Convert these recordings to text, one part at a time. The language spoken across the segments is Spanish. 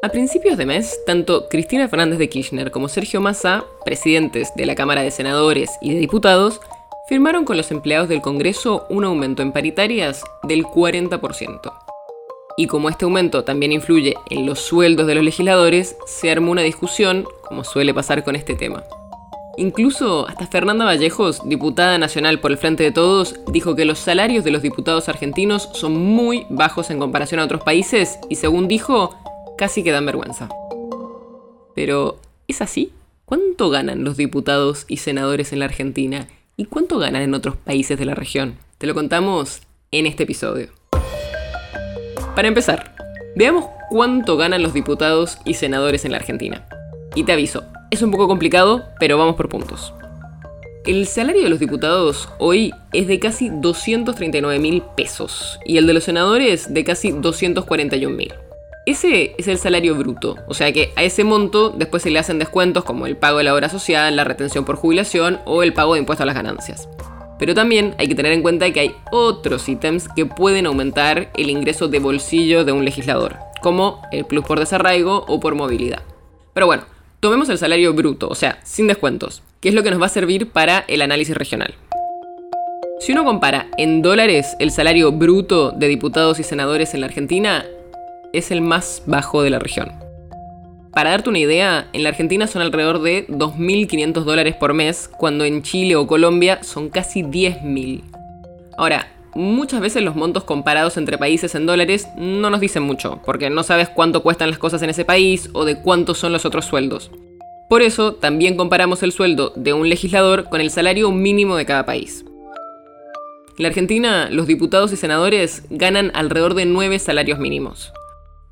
A principios de mes, tanto Cristina Fernández de Kirchner como Sergio Massa, presidentes de la Cámara de Senadores y de Diputados, firmaron con los empleados del Congreso un aumento en paritarias del 40%. Y como este aumento también influye en los sueldos de los legisladores, se armó una discusión, como suele pasar con este tema. Incluso hasta Fernanda Vallejos, diputada nacional por el Frente de Todos, dijo que los salarios de los diputados argentinos son muy bajos en comparación a otros países y según dijo, casi que dan vergüenza. Pero, ¿es así? ¿Cuánto ganan los diputados y senadores en la Argentina? ¿Y cuánto ganan en otros países de la región? Te lo contamos en este episodio. Para empezar, veamos cuánto ganan los diputados y senadores en la Argentina. Y te aviso, es un poco complicado, pero vamos por puntos. El salario de los diputados hoy es de casi 239 mil pesos y el de los senadores de casi 241 mil. Ese es el salario bruto, o sea que a ese monto después se le hacen descuentos como el pago de la obra social, la retención por jubilación o el pago de impuestos a las ganancias. Pero también hay que tener en cuenta que hay otros ítems que pueden aumentar el ingreso de bolsillo de un legislador, como el plus por desarraigo o por movilidad. Pero bueno, tomemos el salario bruto, o sea, sin descuentos, que es lo que nos va a servir para el análisis regional. Si uno compara en dólares el salario bruto de diputados y senadores en la Argentina, es el más bajo de la región. Para darte una idea, en la Argentina son alrededor de 2.500 dólares por mes, cuando en Chile o Colombia son casi 10.000. Ahora, muchas veces los montos comparados entre países en dólares no nos dicen mucho, porque no sabes cuánto cuestan las cosas en ese país o de cuántos son los otros sueldos. Por eso, también comparamos el sueldo de un legislador con el salario mínimo de cada país. En la Argentina, los diputados y senadores ganan alrededor de 9 salarios mínimos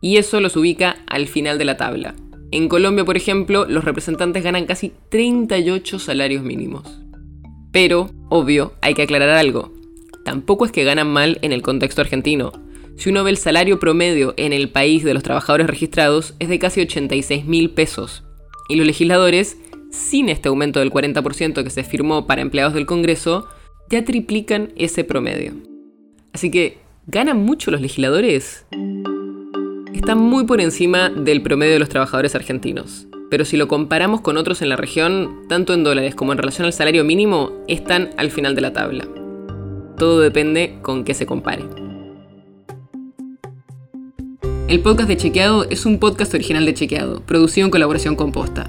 y eso los ubica al final de la tabla. En Colombia, por ejemplo, los representantes ganan casi 38 salarios mínimos. Pero, obvio, hay que aclarar algo. Tampoco es que ganan mal en el contexto argentino. Si uno ve el salario promedio en el país de los trabajadores registrados es de casi 86 mil pesos. Y los legisladores, sin este aumento del 40% que se firmó para empleados del Congreso, ya triplican ese promedio. Así que, ¿ganan mucho los legisladores? Está muy por encima del promedio de los trabajadores argentinos. Pero si lo comparamos con otros en la región, tanto en dólares como en relación al salario mínimo, están al final de la tabla. Todo depende con qué se compare. El podcast de Chequeado es un podcast original de Chequeado, producido en colaboración con Posta.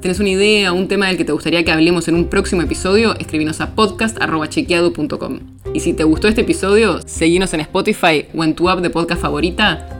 ¿Tienes una idea o un tema del que te gustaría que hablemos en un próximo episodio? Escribinos a podcast.chequeado.com. Y si te gustó este episodio, seguinos en Spotify o en tu app de podcast favorita